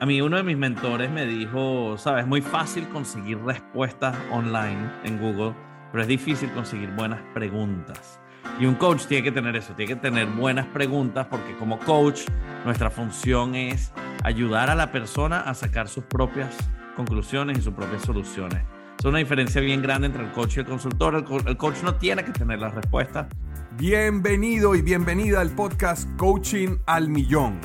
A mí uno de mis mentores me dijo, sabes, es muy fácil conseguir respuestas online en Google, pero es difícil conseguir buenas preguntas. Y un coach tiene que tener eso, tiene que tener buenas preguntas porque como coach nuestra función es ayudar a la persona a sacar sus propias conclusiones y sus propias soluciones. Es una diferencia bien grande entre el coach y el consultor. El, co- el coach no tiene que tener las respuestas. Bienvenido y bienvenida al podcast Coaching al Millón.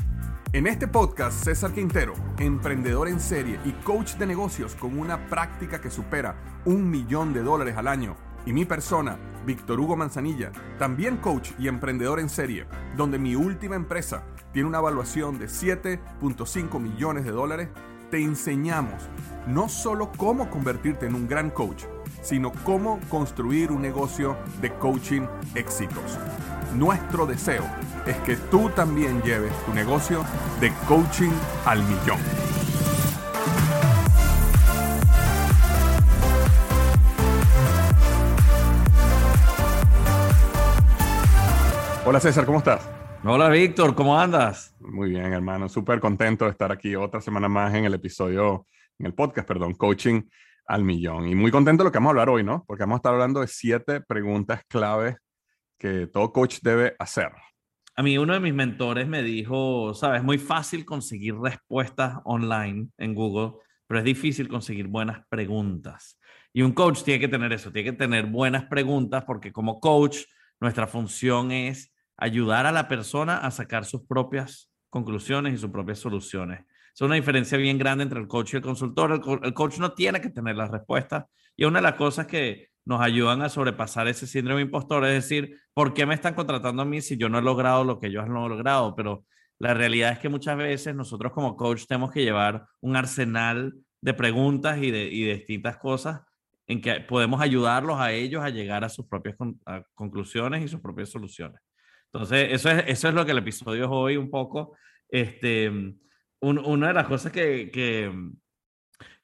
En este podcast, César Quintero, emprendedor en serie y coach de negocios con una práctica que supera un millón de dólares al año, y mi persona, Víctor Hugo Manzanilla, también coach y emprendedor en serie, donde mi última empresa tiene una evaluación de 7.5 millones de dólares, te enseñamos no solo cómo convertirte en un gran coach, sino cómo construir un negocio de coaching exitoso. Nuestro deseo es que tú también lleves tu negocio de coaching al millón. Hola César, ¿cómo estás? Hola Víctor, ¿cómo andas? Muy bien, hermano. Súper contento de estar aquí otra semana más en el episodio, en el podcast, perdón, Coaching al Millón. Y muy contento de lo que vamos a hablar hoy, ¿no? Porque vamos a estar hablando de siete preguntas claves que todo coach debe hacer. A mí uno de mis mentores me dijo, sabes, es muy fácil conseguir respuestas online en Google, pero es difícil conseguir buenas preguntas. Y un coach tiene que tener eso, tiene que tener buenas preguntas porque como coach nuestra función es ayudar a la persona a sacar sus propias conclusiones y sus propias soluciones. Es una diferencia bien grande entre el coach y el consultor. El, el coach no tiene que tener las respuestas. Y una de las cosas que nos ayudan a sobrepasar ese síndrome impostor es decir, ¿por qué me están contratando a mí si yo no he logrado lo que ellos han logrado? Pero la realidad es que muchas veces nosotros como coach tenemos que llevar un arsenal de preguntas y de, y distintas cosas en que podemos ayudarlos a ellos a llegar a sus propias con- a conclusiones y sus propias soluciones. Entonces, eso es, eso es lo que el episodio es hoy un poco. Este, un- una de las cosas que, que,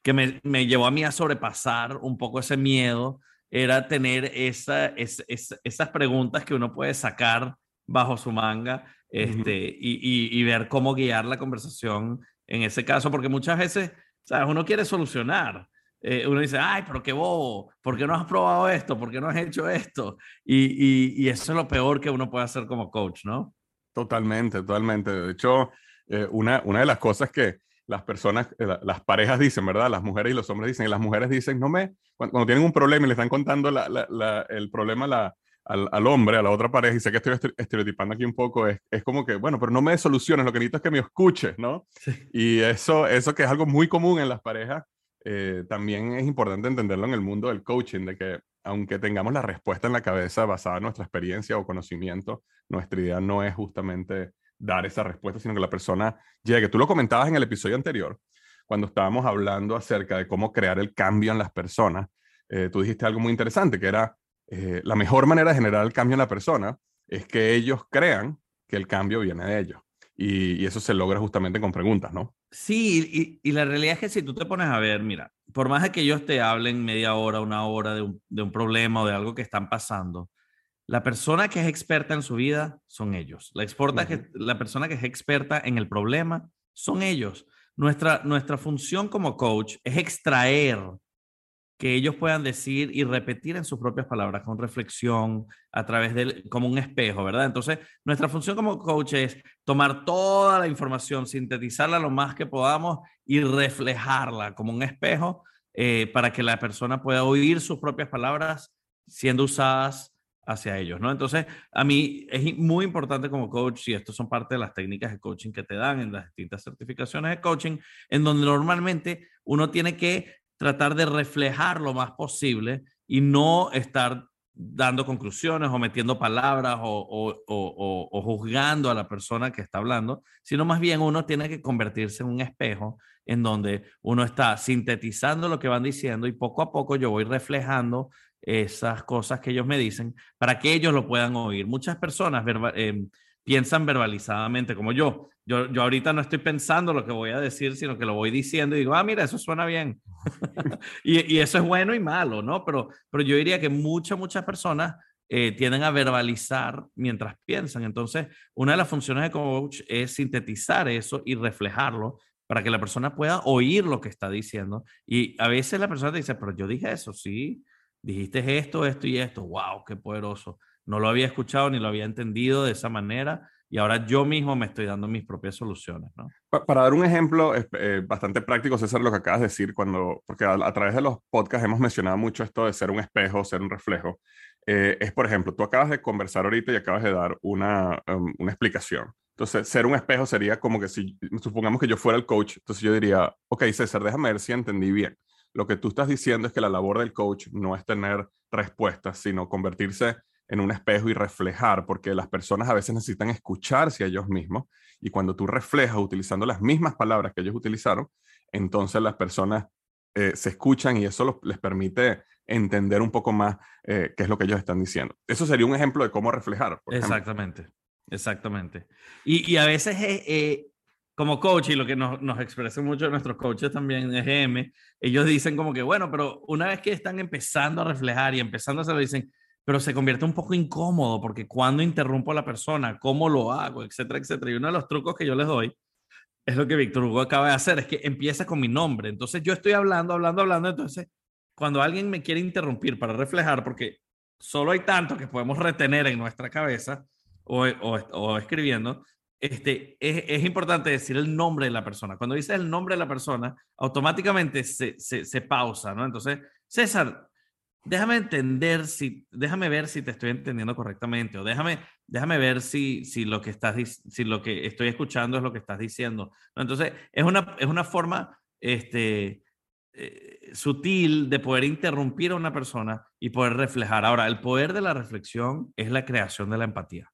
que me, me llevó a mí a sobrepasar un poco ese miedo era tener esa, es- es- esas preguntas que uno puede sacar bajo su manga este, y, y- y ver cómo guiar la conversación en ese caso, porque muchas veces, ¿sabes? Uno quiere solucionar. Eh, uno dice, ay, pero qué bobo, ¿por qué no has probado esto? ¿Por qué no has hecho esto? Y, y- y eso es lo peor que uno puede hacer como coach, ¿no? Totalmente, totalmente. De hecho, eh, una, una de las cosas que las personas, eh, la- las parejas dicen, ¿verdad? Las mujeres y los hombres dicen, y las mujeres dicen, no me, cuando, cuando tienen un problema y le están contando la- la- la- el problema al, al hombre, a la otra pareja, y sé que estoy estere- estereotipando aquí un poco, es, es como que, bueno, pero no me soluciones, lo que necesito es que me escuches, ¿no? Y eso, eso que es algo muy común en las parejas, eh, también es importante entenderlo en el mundo del coaching, de que aunque tengamos la respuesta en la cabeza basada en nuestra experiencia o conocimiento, nuestra idea no es justamente dar esa respuesta, sino que la persona llegue. Tú lo comentabas en el episodio anterior, cuando estábamos hablando acerca de cómo crear el cambio en las personas. eh, tú dijiste algo muy interesante, que era eh, la mejor manera de generar el cambio en la persona es que ellos crean que el cambio viene de ellos. Y, eso se logra justamente con preguntas, ¿no? Sí, y, la realidad es que si tú te pones a ver, mira, por más de que ellos te hablen media hora, una hora de un problema o de algo que están pasando, la persona que es experta en su vida son ellos. La, exporta que, la persona que es experta en el problema son ellos. Nuestra, nuestra función como coach es extraer que ellos puedan decir y repetir en sus propias palabras con reflexión a través del como un espejo, ¿verdad? Entonces, nuestra función como coach es tomar toda la información, sintetizarla lo más que podamos y reflejarla como un espejo eh, para que la persona pueda oír sus propias palabras siendo usadas hacia ellos, ¿no? Entonces, a mí es muy importante como coach, y esto son parte de las técnicas de coaching que te dan en las distintas certificaciones de coaching, en donde normalmente uno tiene que tratar de reflejar lo más posible y no estar dando conclusiones o metiendo palabras o, juzgando a la persona que está hablando, sino más bien uno tiene que convertirse en un espejo en donde uno está sintetizando lo que van diciendo y poco a poco yo voy reflejando esas cosas que ellos me dicen para que ellos lo puedan oír. Muchas personas eh, piensan verbalizadamente, como yo. yo. Yo ahorita no estoy pensando lo que voy a decir, sino que lo voy diciendo y digo, ah, mira, eso suena bien. y, y, eso es bueno y malo, ¿no? Pero, pero yo diría que muchas, muchas personas eh, tienden a verbalizar mientras piensan. Entonces, una de las funciones de coach es sintetizar eso y reflejarlo para que la persona pueda oír lo que está diciendo. Y a veces la persona te dice, pero yo dije eso, sí, dijiste esto, esto y esto, wow, qué poderoso. No lo había escuchado ni lo había entendido de esa manera y ahora yo mismo me estoy dando mis propias soluciones. Para dar un ejemplo eh, bastante práctico, César, lo que acabas de decir, cuando, porque a, través de los podcasts hemos mencionado mucho esto de ser un espejo, ser un reflejo. Eh, es, por ejemplo, tú acabas de conversar ahorita y acabas de dar una, um, una explicación. Entonces, ser un espejo sería como que si, supongamos que yo fuera el coach, entonces yo diría, ok, César, déjame ver si entendí bien. Lo que tú estás diciendo es que la labor del coach no es tener respuestas, sino convertirse en un espejo y reflejar, porque las personas a veces necesitan escucharse a ellos mismos y cuando tú reflejas utilizando las mismas palabras que ellos utilizaron, entonces las personas eh, se escuchan y eso les permite entender un poco más eh, qué es lo que ellos están diciendo. Eso sería un ejemplo de cómo reflejar. exactamente, exactamente. Y, a veces eh, como coach, y lo que nos, nos expresan mucho nuestros coaches también en EGM, ellos dicen como que, bueno, pero una vez que están empezando a reflejar y empezando a hacerlo, dicen, pero se convierte un poco incómodo porque cuando interrumpo a la persona, cómo lo hago, etcétera, etcétera. Y uno de los trucos que yo les doy es lo que Víctor Hugo acaba de hacer, es que empieza con mi nombre. Entonces yo estoy hablando, hablando, hablando, entonces cuando alguien me quiere interrumpir para reflejar, porque solo hay tanto que podemos retener en nuestra cabeza o, o escribiendo, este, es, importante decir el nombre de la persona. Cuando dices el nombre de la persona, automáticamente se, se, pausa, ¿no? Entonces, César, déjame entender si, déjame ver si te estoy entendiendo correctamente o déjame, déjame ver si, si, lo que estás, si lo que estoy escuchando es lo que estás diciendo. Entonces, es una, es una forma este, eh, sutil de poder interrumpir a una persona y poder reflejar. Ahora, el poder de la reflexión es la creación de la empatía.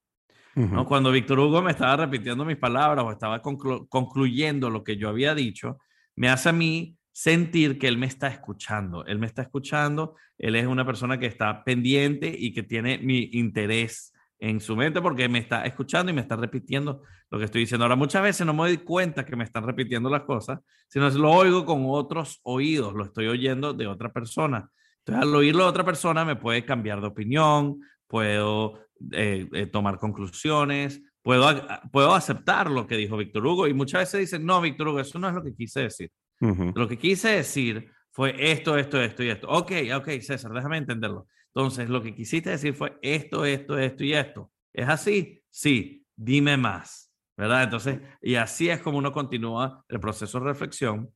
¿No? Cuando Víctor Hugo me estaba repitiendo mis palabras o estaba concluyendo lo que yo había dicho, me hace a mí sentir que él me está escuchando. Él me está escuchando, él es una persona que está pendiente y que tiene mi interés en su mente porque me está escuchando y me está repitiendo lo que estoy diciendo. Ahora, muchas veces no me doy cuenta que me están repitiendo las cosas, sino lo oigo con otros oídos, lo estoy oyendo de otra persona. Entonces, al oírlo de otra persona me puede cambiar de opinión, puedo eh, eh, tomar conclusiones, puedo, puedo aceptar lo que dijo Víctor Hugo y muchas veces dicen, no, Víctor Hugo, eso no es lo que quise decir. Lo que quise decir fue esto, esto, esto y esto. Ok, ok, César, déjame entenderlo. Entonces, lo que quisiste decir fue esto, esto, esto y esto. ¿Es así? Sí, dime más, ¿verdad? Entonces, y así es como uno continúa el proceso de reflexión.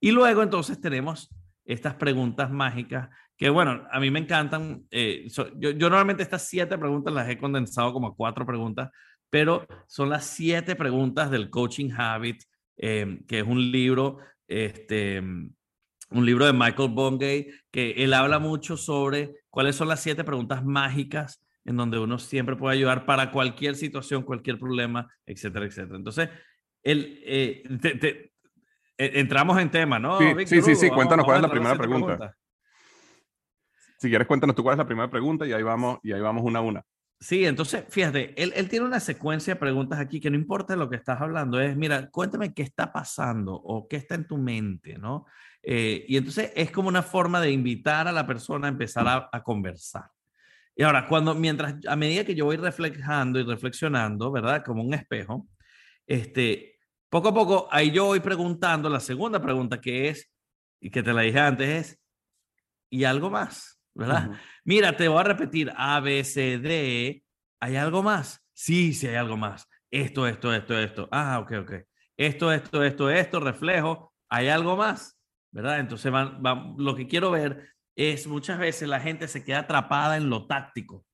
Y luego entonces tenemos estas preguntas mágicas que bueno, a mí me encantan. Eh, yo, normalmente estas siete preguntas las he condensado como cuatro preguntas, pero son las siete preguntas del Coaching Habit, eh, que es un libro, este, un libro de Michael Bungay, que él habla mucho sobre cuáles son las siete preguntas mágicas en donde uno siempre puede ayudar para cualquier situación, cualquier problema, etcétera, etcétera. Entonces, él, eh, entramos en tema, ¿no? Sí, sí, sí, cuéntanos cuál es la primera pregunta. Si quieres, cuéntanos tú cuál es la primera pregunta y ahí vamos, y ahí vamos una a una. Sí, entonces, fíjate, él, él, tiene una secuencia de preguntas aquí que no importa lo que estás hablando, es, mira, cuéntame qué está pasando o qué está en tu mente, ¿no? Eh, y entonces es como una forma de invitar a la persona a empezar a, a, conversar. Y ahora, cuando, mientras, a medida que yo voy reflejando y reflexionando, ¿verdad? Como un espejo, este, poco a poco, ahí yo voy preguntando la segunda pregunta que es, y que te la dije antes, es, ¿y algo más? ¿verdad? Mira, te voy a repetir A, B, C, D. ¿Hay algo más? Sí, sí hay algo más. Esto, esto, esto, esto. Ah, ok, ok. Esto, esto, esto, esto, reflejo. ¿Hay algo más? ¿Verdad? Entonces, van, lo que quiero ver es muchas veces la gente se queda atrapada en lo táctico.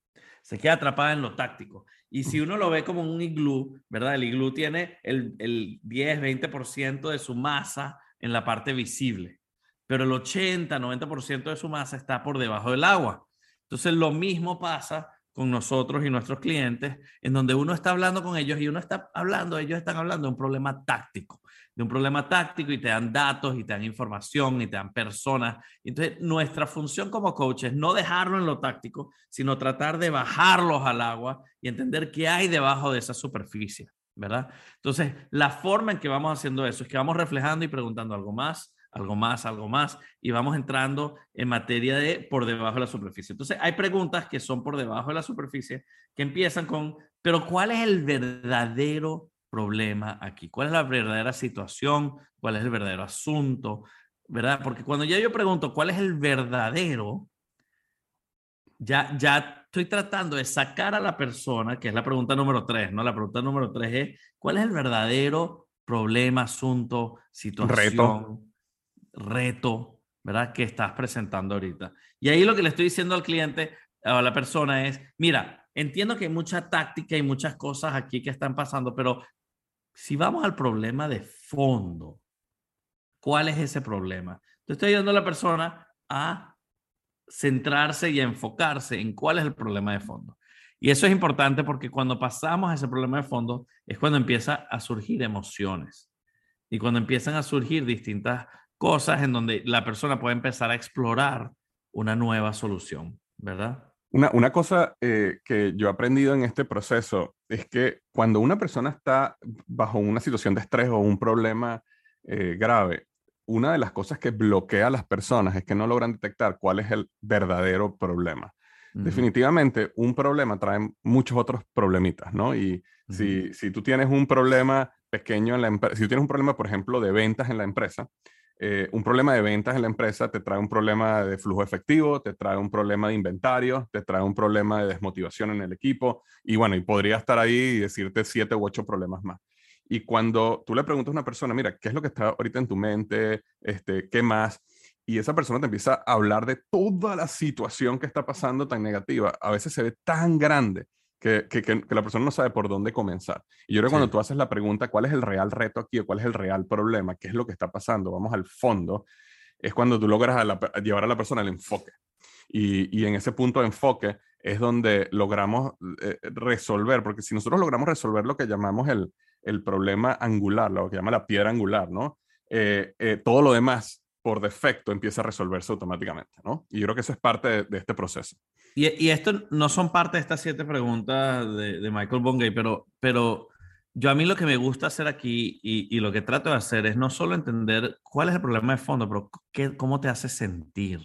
Se queda atrapada en lo táctico. Y si uno lo ve como un iglú, ¿verdad? El iglú tiene el, el 10, 20% de su masa en la parte visible pero el 80, 90% de su masa está por debajo del agua. Entonces, lo mismo pasa con nosotros y nuestros clientes, en donde uno está hablando con ellos y uno está hablando, ellos están hablando de un problema táctico, de un problema táctico y te dan datos y te dan información y te dan personas. Entonces, nuestra función como coach es no dejarlo en lo táctico, sino tratar de bajarlos al agua y entender qué hay debajo de esa superficie, ¿verdad? Entonces, la forma en que vamos haciendo eso es que vamos reflejando y preguntando algo más, algo más, algo más, y vamos entrando en materia de por debajo de la superficie. Entonces, hay preguntas que son por debajo de la superficie que empiezan con, pero ¿cuál es el verdadero problema aquí? ¿Cuál es la verdadera situación? ¿Cuál es el verdadero asunto? ¿Verdad? Porque cuando ya yo pregunto cuál es el verdadero, ya, ya estoy tratando de sacar a la persona, que es la pregunta número tres, ¿no? La pregunta número tres es, ¿cuál es el verdadero problema, asunto, situación? Reto reto, ¿verdad? Que estás presentando ahorita. Y ahí lo que le estoy diciendo al cliente, a la persona es, mira, entiendo que hay mucha táctica y muchas cosas aquí que están pasando, pero si vamos al problema de fondo, ¿cuál es ese problema? Te estoy ayudando a la persona a centrarse y a enfocarse en cuál es el problema de fondo. Y eso es importante porque cuando pasamos a ese problema de fondo es cuando empieza a surgir emociones y cuando empiezan a surgir distintas cosas en donde la persona puede empezar a explorar una nueva solución, ¿verdad? Una, una cosa eh, que yo he aprendido en este proceso es que cuando una persona está bajo una situación de estrés o un problema eh, grave, una de las cosas que bloquea a las personas es que no logran detectar cuál es el verdadero problema. Definitivamente, un problema trae muchos otros problemitas, ¿no? Y si, si, tú tienes un problema pequeño en la empresa, si tú tienes un problema, por ejemplo, de ventas en la empresa, eh, un problema de ventas en la empresa te trae un problema de flujo efectivo, te trae un problema de inventario, te trae un problema de desmotivación en el equipo y bueno, y podría estar ahí y decirte siete u ocho problemas más. Y cuando tú le preguntas a una persona, mira, ¿qué es lo que está ahorita en tu mente? Este, ¿Qué más? Y esa persona te empieza a hablar de toda la situación que está pasando tan negativa. A veces se ve tan grande que, que, que, la persona no sabe por dónde comenzar. Y yo creo que cuando tú haces la pregunta, ¿cuál es el real reto aquí o cuál es el real problema? ¿Qué es lo que está pasando? Vamos al fondo. Es cuando tú logras a llevar a la persona al enfoque. Y, y, en ese punto de enfoque es donde logramos eh, resolver, porque si nosotros logramos resolver lo que llamamos el, el problema angular, lo que llama la piedra angular, ¿no? Eh, eh, todo lo demás por defecto empieza a resolverse automáticamente, ¿no? Y yo creo que eso es parte de, este proceso. Y, esto no son parte de estas siete preguntas de, Michael Bongay, pero, pero yo a mí lo que me gusta hacer aquí y, y, lo que trato de hacer es no solo entender cuál es el problema de fondo, pero qué, cómo te hace sentir.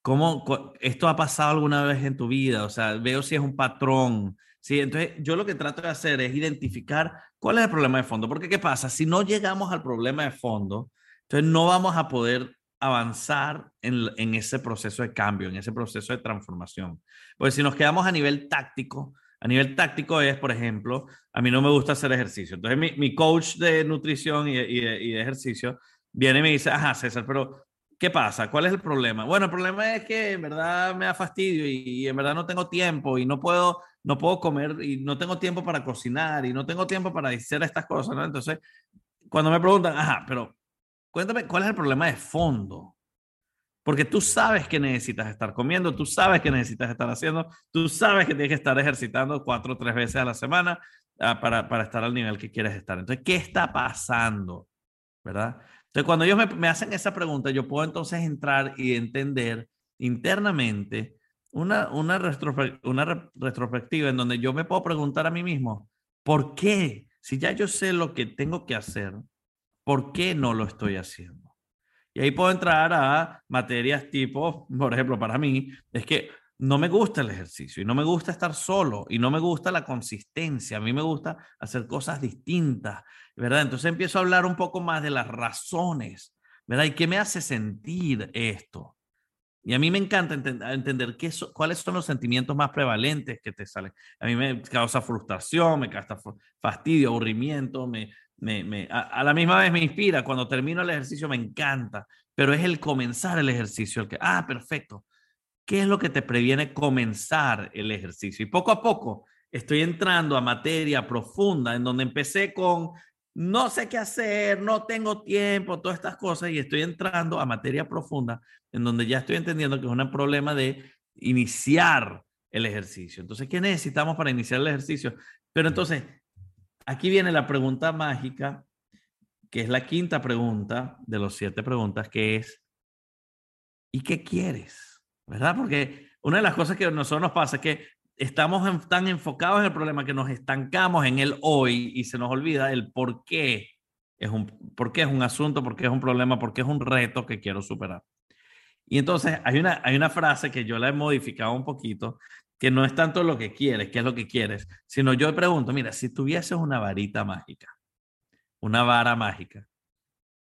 ¿Cómo esto ha pasado alguna vez en tu vida? O sea, veo si es un patrón. Sí, entonces yo lo que trato de hacer es identificar cuál es el problema de fondo. Porque ¿qué pasa? Si no llegamos al problema de fondo, entonces no vamos a poder avanzar en, en, ese proceso de cambio, en ese proceso de transformación. Porque si nos quedamos a nivel táctico, a nivel táctico es, por ejemplo, a mí no me gusta hacer ejercicio. Entonces mi, mi coach de nutrición y, y, de, y, de, ejercicio viene y me dice, ajá, César, pero ¿qué pasa? ¿Cuál es el problema? Bueno, el problema es que en verdad me da fastidio y, en verdad no tengo tiempo y no puedo, no puedo comer y no tengo tiempo para cocinar y no tengo tiempo para hacer estas cosas, ¿no? Entonces, cuando me preguntan, ajá, pero Cuéntame, ¿cuál es el problema de fondo? Porque tú sabes que necesitas estar comiendo, tú sabes que necesitas estar haciendo, tú sabes que tienes que estar ejercitando cuatro o tres veces a la semana uh, para, para, estar al nivel que quieres estar. Entonces, ¿qué está pasando? ¿Verdad? Entonces, cuando ellos me, me hacen esa pregunta, yo puedo entonces entrar y entender internamente una, una, una re retrospectiva en donde yo me puedo preguntar a mí mismo, ¿por qué? Si ya yo sé lo que tengo que hacer, ¿Por qué no lo estoy haciendo? Y ahí puedo entrar a materias tipo, por ejemplo, para mí, es que no me gusta el ejercicio y no me gusta estar solo y no me gusta la consistencia. A mí me gusta hacer cosas distintas, ¿verdad? Entonces empiezo a hablar un poco más de las razones, ¿verdad? ¿Y qué me hace sentir esto? Y a mí me encanta ent entender qué so cuáles son los sentimientos más prevalentes que te salen. A mí me causa frustración, me causa fastidio, aburrimiento, me, me, me, a, a, la misma vez me inspira. Cuando termino el ejercicio me encanta, pero es el comenzar el ejercicio el que, ah, perfecto. ¿Qué es lo que te previene comenzar el ejercicio? Y poco a poco estoy entrando a materia profunda en donde empecé con no sé qué hacer, no tengo tiempo, todas estas cosas y estoy entrando a materia profunda en donde ya estoy entendiendo que es un problema de iniciar el ejercicio. Entonces, ¿qué necesitamos para iniciar el ejercicio? Pero entonces, aquí viene la pregunta mágica, que es la quinta pregunta de los siete preguntas, que es, ¿y qué quieres? ¿Verdad? Porque una de las cosas que a nosotros nos pasa es que estamos tan enfocados en el problema que nos estancamos en el hoy y se nos olvida el por qué es un, por qué es un asunto, por qué es un problema, por qué es un reto que quiero superar. Y entonces hay una, hay una frase que yo la he modificado un poquito, que no es tanto lo que quieres, qué es lo que quieres, sino yo pregunto, mira, si tuvieses una varita mágica, una vara mágica,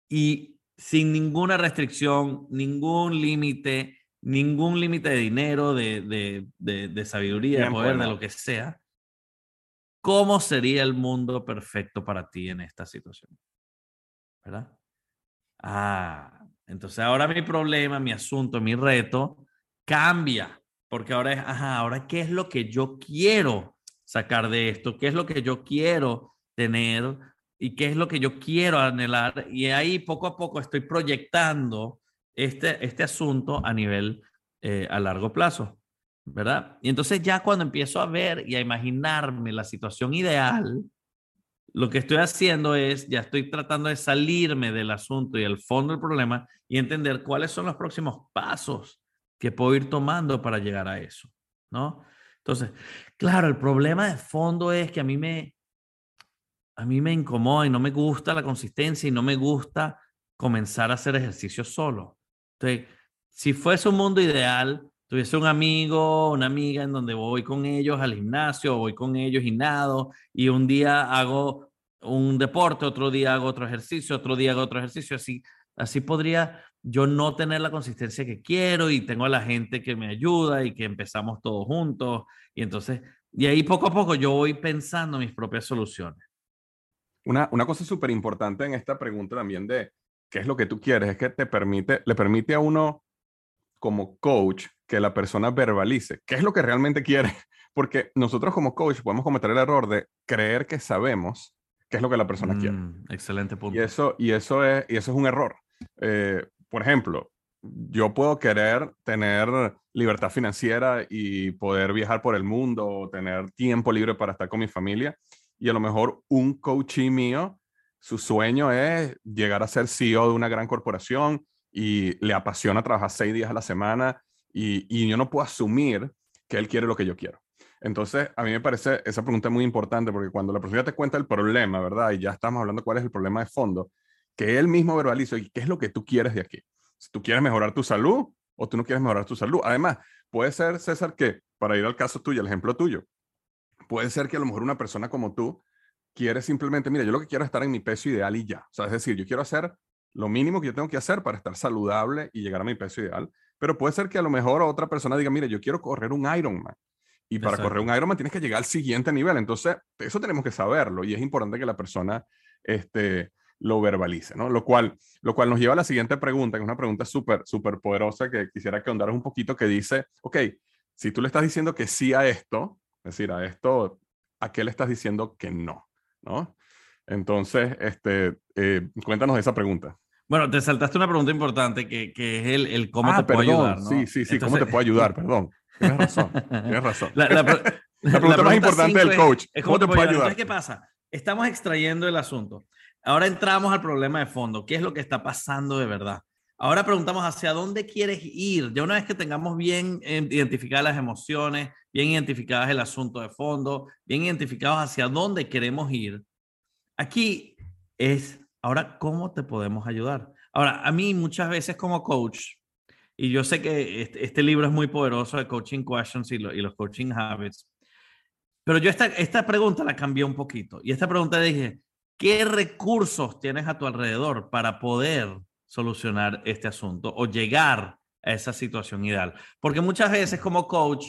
y sin ninguna restricción, ningún límite, ningún límite de dinero, de, de, de, sabiduría, de poder, de lo que sea, ¿cómo sería el mundo perfecto para ti en esta situación? ¿Verdad? Ah, entonces ahora mi problema, mi asunto, mi reto cambia, porque ahora es, ajá, ahora qué es lo que yo quiero sacar de esto, qué es lo que yo quiero tener y qué es lo que yo quiero anhelar. Y ahí poco a poco estoy proyectando este, este asunto a nivel eh, a largo plazo, ¿verdad? Y entonces ya cuando empiezo a ver y a imaginarme la situación ideal, lo que estoy haciendo es, ya estoy tratando de salirme del asunto y el fondo del problema y entender cuáles son los próximos pasos que puedo ir tomando para llegar a eso, ¿no? Entonces, claro, el problema de fondo es que a mí me, a mí me incomoda y no me gusta la consistencia y no me gusta comenzar a hacer ejercicio solo. Entonces, si fuese un mundo ideal, tuviese un amigo, una amiga en donde voy con ellos al gimnasio, voy con ellos y nado, y un día hago un deporte, otro día hago otro ejercicio, otro día hago otro ejercicio, así, así podría yo no tener la consistencia que quiero y tengo a la gente que me ayuda y que empezamos todos juntos, y entonces, y ahí poco a poco yo voy pensando mis propias soluciones. Una, una cosa súper importante en esta pregunta también de qué es lo que tú quieres, es que te permite, le permite a uno como coach que la persona verbalice qué es lo que realmente quiere. Porque nosotros como coach podemos cometer el error de creer que sabemos qué es lo que la persona quiere. Mm, excelente punto. Y eso, y eso, es, y eso es un error. Eh, por ejemplo, yo puedo querer tener libertad financiera y poder viajar por el mundo, tener tiempo libre para estar con mi familia. Y a lo mejor un coachee mío, su sueño es llegar a ser CEO de una gran corporación y le apasiona trabajar seis días a la semana y, yo no puedo asumir que él quiere lo que yo quiero. Entonces, a mí me parece esa pregunta muy importante porque cuando la persona te cuenta el problema, ¿verdad? Y ya estamos hablando cuál es el problema de fondo, que él mismo verbalice y qué es lo que tú quieres de aquí. Si tú quieres mejorar tu salud o tú no quieres mejorar tu salud. Además, puede ser, César, que para ir al caso tuyo, el ejemplo tuyo, puede ser que a lo mejor una persona como tú quiere simplemente, mira, yo lo que quiero es estar en mi peso ideal y ya. O sea, es decir, yo quiero hacer lo mínimo que yo tengo que hacer para estar saludable y llegar a mi peso ideal. Pero puede ser que a lo mejor otra persona diga, mire, yo quiero correr un Ironman. Y para correr un Ironman tienes que llegar al siguiente nivel. Entonces, eso tenemos que saberlo y es importante que la persona este, lo verbalice, ¿no? Lo cual, lo cual nos lleva a la siguiente pregunta, que es una pregunta súper, súper poderosa que quisiera que ahondaras un poquito, que dice, ok, si tú le estás diciendo que sí a esto, es decir, a esto, ¿a qué le estás diciendo que no? ¿No? Entonces, este, eh, cuéntanos esa pregunta. Bueno, te saltaste una pregunta importante que, que es el, el cómo ah, te puedo ayudar. ¿no? Sí, sí, sí, cómo te puedo ayudar, perdón. Tienes razón, tienes razón. La, la, pregunta más importante del coach, es, ¿cómo, te puedo ayudar? Entonces, ¿qué pasa? Estamos extrayendo el asunto. Ahora entramos al problema de fondo. ¿Qué es lo que está pasando de verdad? Ahora preguntamos hacia dónde quieres ir. Ya una vez que tengamos bien identificadas las emociones, bien identificadas el asunto de fondo, bien identificados hacia dónde queremos ir, aquí es Ahora, ¿cómo te podemos ayudar? Ahora, a mí muchas veces como coach, y yo sé que este, este libro es muy poderoso de Coaching Questions y, los Coaching Habits, pero yo esta, esta pregunta la cambié un poquito. Y esta pregunta dije, ¿qué recursos tienes a tu alrededor para poder solucionar este asunto o llegar a esa situación ideal? Porque muchas veces como coach,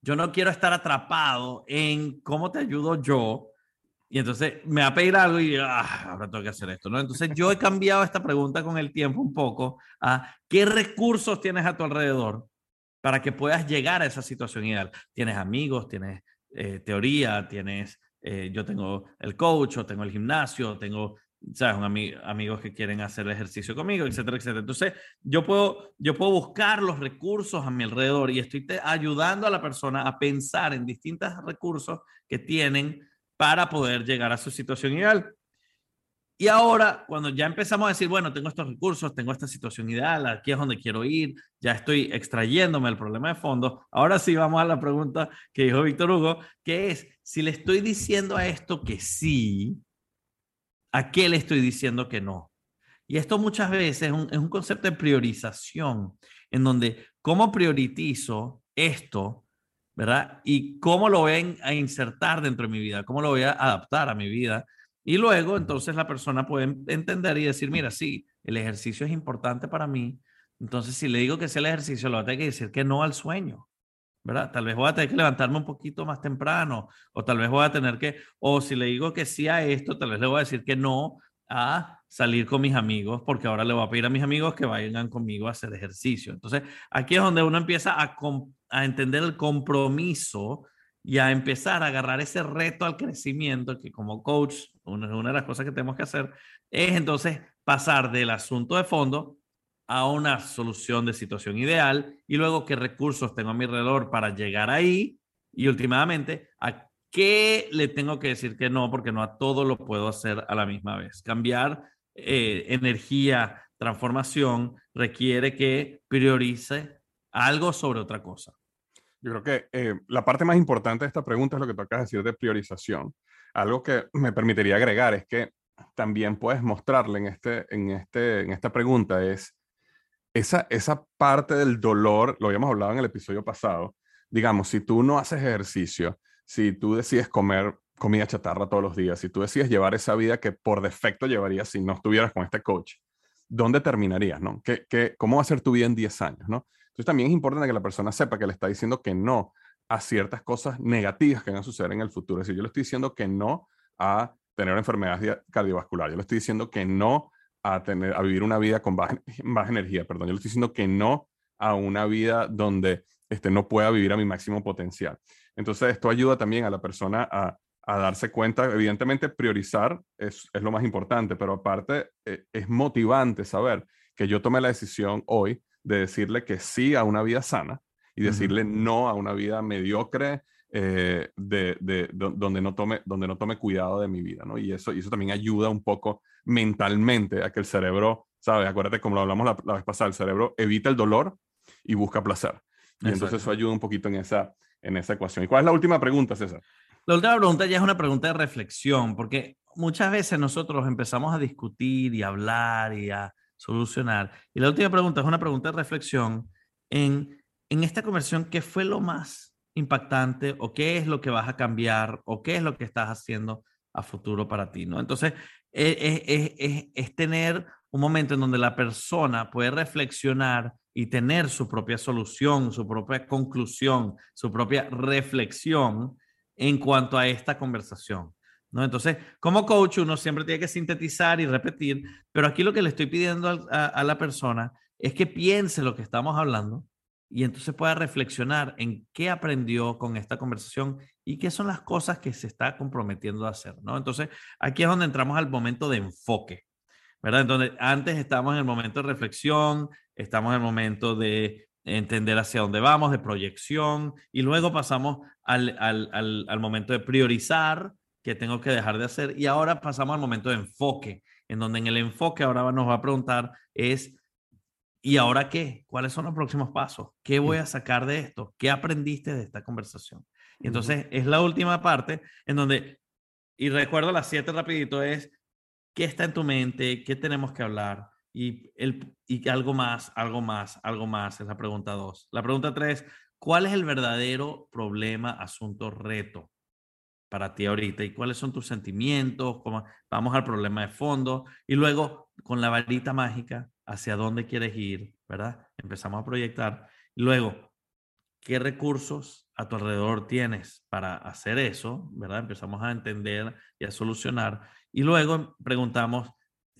yo no quiero estar atrapado en cómo te ayudo yo, y entonces me va a pedir algo y ah, ahora tengo que hacer esto, ¿no? Entonces yo he cambiado esta pregunta con el tiempo un poco a qué recursos tienes a tu alrededor para que puedas llegar a esa situación ideal. Tienes amigos, tienes eh, teoría, tienes, eh, yo tengo el coach, o tengo el gimnasio, tengo ¿sabes? Un amigos que quieren hacer ejercicio conmigo, etcétera, etcétera. Entonces, yo puedo, yo puedo buscar los recursos a mi alrededor y estoy ayudando a la persona a pensar en distintos recursos que tienen para poder llegar a su situación ideal. Y ahora, cuando ya empezamos a decir, bueno, tengo estos recursos, tengo esta situación ideal, aquí es donde quiero ir, ya estoy extrayéndome el problema de fondo, ahora sí vamos a la pregunta que dijo Víctor Hugo, que es, si le estoy diciendo a esto que sí, ¿a qué le estoy diciendo que no? Y esto muchas veces es un, concepto de priorización, en donde cómo priorizo esto, ¿verdad? Y cómo lo voy a insertar dentro de mi vida, cómo lo voy a adaptar a mi vida y luego, entonces, la persona puede entender y decir, mira, sí, el ejercicio es importante para mí. Entonces, si le digo que sea el ejercicio, lo voy a tener que decir que no al sueño, ¿verdad? Tal vez voy a tener que levantarme un poquito más temprano, o tal vez voy a tener que, o si le digo que sí a esto, tal vez le voy a decir que no a salir con mis amigos, porque ahora le voy a pedir a mis amigos que vayan conmigo a hacer ejercicio. Entonces, aquí es donde uno empieza a, a entender el compromiso y a empezar a agarrar ese reto al crecimiento, que como coach, una, una de las cosas que tenemos que hacer es entonces pasar del asunto de fondo a una solución de situación ideal y luego qué recursos tengo a mi alrededor para llegar ahí y últimamente a qué le tengo que decir que no, porque no a todo lo puedo hacer a la misma vez. Cambiar eh, energía, transformación, requiere que priorice algo sobre otra cosa. Yo creo que eh, la parte más importante de esta pregunta es lo que tú acabas de decir de priorización. Algo que me permitiría agregar es que también puedes mostrarle en, este, en, este, en esta pregunta es esa, esa parte del dolor, lo habíamos hablado en el episodio pasado, digamos, si tú no haces ejercicio, si tú decides comer comida chatarra todos los días, si tú decides llevar esa vida que por defecto llevarías si no estuvieras con este coach, ¿dónde terminarías? ¿Qué, ¿Cómo va a ser tu vida en 10 años? Entonces también es importante que la persona sepa que le está diciendo que no a ciertas cosas negativas que van a suceder en el futuro. Es decir, yo le estoy diciendo que no a tener enfermedades cardiovasculares, yo le estoy diciendo que no a, tener, a vivir una vida con baja, energía, perdón, yo le estoy diciendo que no a una vida donde este, no pueda vivir a mi máximo potencial. Entonces esto ayuda también a la persona a, a darse cuenta, evidentemente priorizar es, es, lo más importante, pero aparte eh, es motivante saber que yo tomé la decisión hoy de decirle que sí a una vida sana y decirle no a una vida mediocre eh, de, de, donde, no tome, donde no tome cuidado de mi vida, ¿no? Y eso, y eso también ayuda un poco mentalmente a que el cerebro, ¿sabes? Acuérdate como lo hablamos la, vez pasada, el cerebro evita el dolor y busca placer. Y entonces eso ayuda un poquito en esa, en esa ecuación. ¿Y cuál es la última pregunta, César? La última pregunta ya es una pregunta de reflexión, porque muchas veces nosotros empezamos a discutir y a hablar y a solucionar. Y la última pregunta es una pregunta de reflexión en, en esta conversión, ¿qué fue lo más impactante o qué es lo que vas a cambiar o qué es lo que estás haciendo a futuro para ti? ¿no? Entonces, es, es, es, es tener un momento en donde la persona puede reflexionar y tener su propia solución, su propia conclusión, su propia reflexión en cuanto a esta conversación. ¿No? Entonces, como coach, uno siempre tiene que sintetizar y repetir, pero aquí lo que le estoy pidiendo a, la persona es que piense lo que estamos hablando y entonces pueda reflexionar en qué aprendió con esta conversación y qué son las cosas que se está comprometiendo a hacer, ¿no? Entonces, aquí es donde entramos al momento de enfoque, ¿verdad? Entonces, antes estamos en el momento de reflexión, estamos en el momento de entender hacia dónde vamos, de proyección, y luego pasamos al, al, al momento de priorizar, que tengo que dejar de hacer. Y ahora pasamos al momento de enfoque, en donde en el enfoque ahora nos va a preguntar es, ¿y ahora qué? ¿Cuáles son los próximos pasos? ¿Qué voy a sacar de esto? ¿Qué aprendiste de esta conversación? Y entonces es la última parte en donde, y recuerdo las siete rapidito, es, ¿qué está en tu mente? ¿Qué tenemos que hablar? Y, el, y algo más, algo más, algo más, es la pregunta dos. La pregunta tres, ¿cuál es el verdadero problema, asunto, reto? Para ti ahorita y cuáles son tus sentimientos, cómo, vamos al problema de fondo y luego con la varita mágica, hacia dónde quieres ir, ¿verdad? Empezamos a proyectar. Y luego, ¿qué recursos a tu alrededor tienes para hacer eso, ¿verdad? Empezamos a entender y a solucionar. Y luego preguntamos,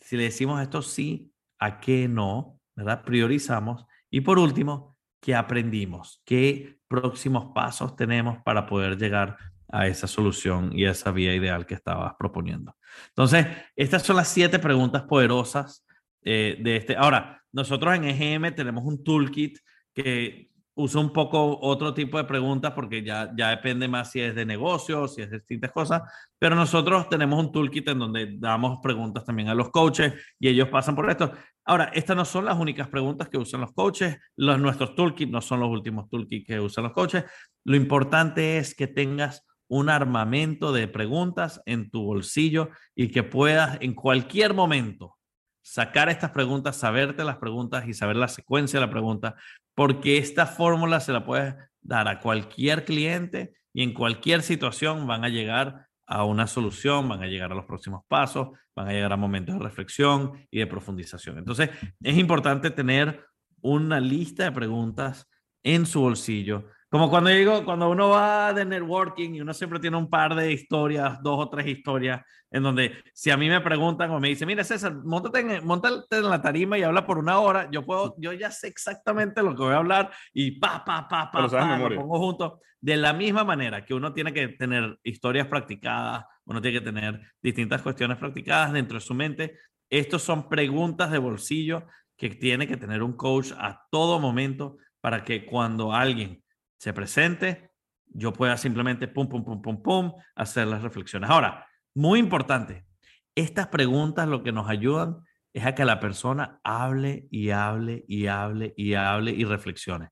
si le decimos esto sí, ¿a qué no? ¿Verdad? Priorizamos. Y por último, ¿qué aprendimos? ¿Qué próximos pasos tenemos para poder llegar a esa solución y a esa vía ideal que estabas proponiendo. Entonces, estas son las siete preguntas poderosas eh, de este. Ahora, nosotros en EGM tenemos un toolkit que usa un poco otro tipo de preguntas porque ya, ya depende más si es de negocios, si es de distintas cosas, pero nosotros tenemos un toolkit en donde damos preguntas también a los coaches y ellos pasan por esto. Ahora, estas no son las únicas preguntas que usan los coaches, los, nuestros toolkits no son los últimos toolkits que usan los coaches. Lo importante es que tengas un armamento de preguntas en tu bolsillo y que puedas en cualquier momento sacar estas preguntas, saberte las preguntas y saber la secuencia de la pregunta, porque esta fórmula se la puedes dar a cualquier cliente y en cualquier situación van a llegar a una solución, van a llegar a los próximos pasos, van a llegar a momentos de reflexión y de profundización. Entonces, es importante tener una lista de preguntas en su bolsillo como cuando digo, cuando uno va de networking y uno siempre tiene un par de historias, dos o tres historias, en donde si a mí me preguntan o me dicen, mira César, montate en, en la tarima y habla por una hora, yo puedo, yo ya sé exactamente lo que voy a hablar y pa, pa, pa, pa, pa lo pongo junto. De la misma manera que uno tiene que tener historias practicadas, uno tiene que tener distintas cuestiones practicadas dentro de su mente. Estos son preguntas de bolsillo que tiene que tener un coach a todo momento para que cuando alguien se presente, yo pueda simplemente pum, pum, pum, pum, pum, hacer las reflexiones. Ahora, muy importante, estas preguntas lo que nos ayudan es a que la persona hable y hable y hable y hable y reflexione.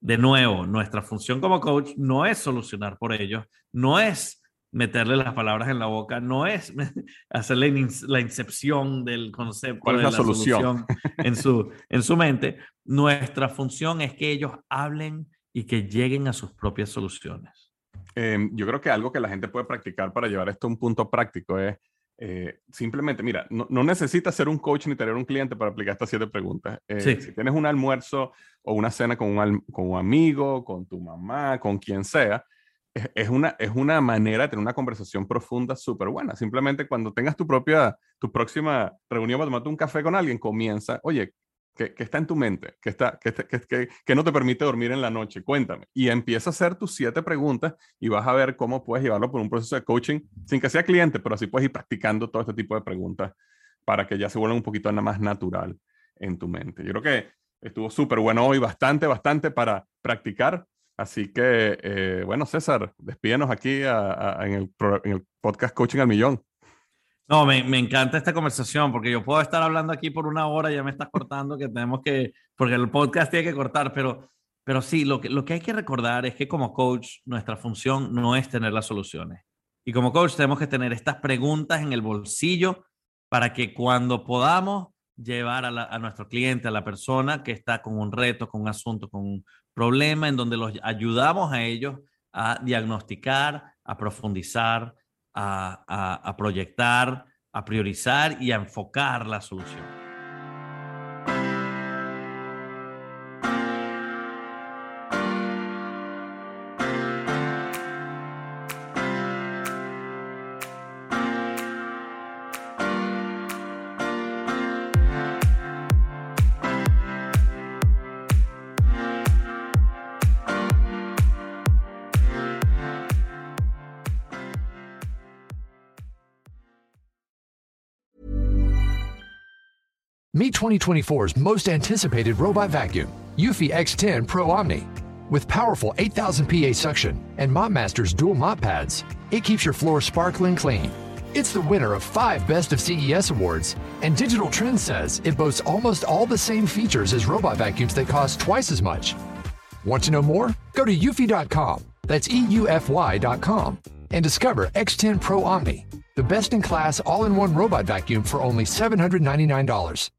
De nuevo, nuestra función como coach no es solucionar por ellos, no es meterle las palabras en la boca, no es hacerle la incepción del concepto de la, solución, en, su, en su mente. Nuestra función es que ellos hablen y que lleguen a sus propias soluciones. Em, yo creo que algo que la gente puede practicar para llevar esto a un punto práctico es eh, simplemente, mira, no, necesitas ser un coach ni tener un cliente para aplicar estas siete preguntas. Eh, si tienes un almuerzo o una cena con un, con un amigo, con tu mamá, con quien sea, es, una, es una manera de tener una conversación profunda súper buena. Simplemente cuando tengas tu propia, tu próxima reunión para tomarte un café con alguien, comienza, oye, ¿Qué, está en tu mente? ¿Qué, está, que, que, que, no te permite dormir en la noche? Cuéntame. Y empieza a hacer tus siete preguntas y vas a ver cómo puedes llevarlo por un proceso de coaching sin que sea cliente, pero así puedes ir practicando todo este tipo de preguntas para que ya se vuelvan un poquito más natural en tu mente. Yo creo que estuvo súper bueno hoy, bastante, bastante para practicar. Así que, eh, bueno, César, despídenos aquí en el podcast Coaching al Millón. No, me, me, encanta esta conversación porque yo puedo estar hablando aquí por una hora, ya me estás cortando, que tenemos que, porque el podcast tiene que cortar, pero, pero sí, lo que, lo que hay que recordar es que como coach nuestra función no es tener las soluciones. Y como coach tenemos que tener estas preguntas en el bolsillo para que cuando podamos llevar a, a nuestro cliente, a la persona que está con un reto, con un asunto, con un problema, en donde los ayudamos a ellos a diagnosticar, a profundizar, a, a, proyectar, a priorizar y a enfocar la solución. Meet 2024's most anticipated robot vacuum, Eufy X10 Pro Omni. With powerful 8000 PA suction and MopMaster's dual mop pads, it keeps your floor sparkling clean. It's the winner of five Best of CES awards, and Digital Trends says it boasts almost all the same features as robot vacuums that cost twice as much. Want to know more? Go to eufy.com, that's EUFY.com, and discover X10 Pro Omni, the best in class all in one robot vacuum for only $799.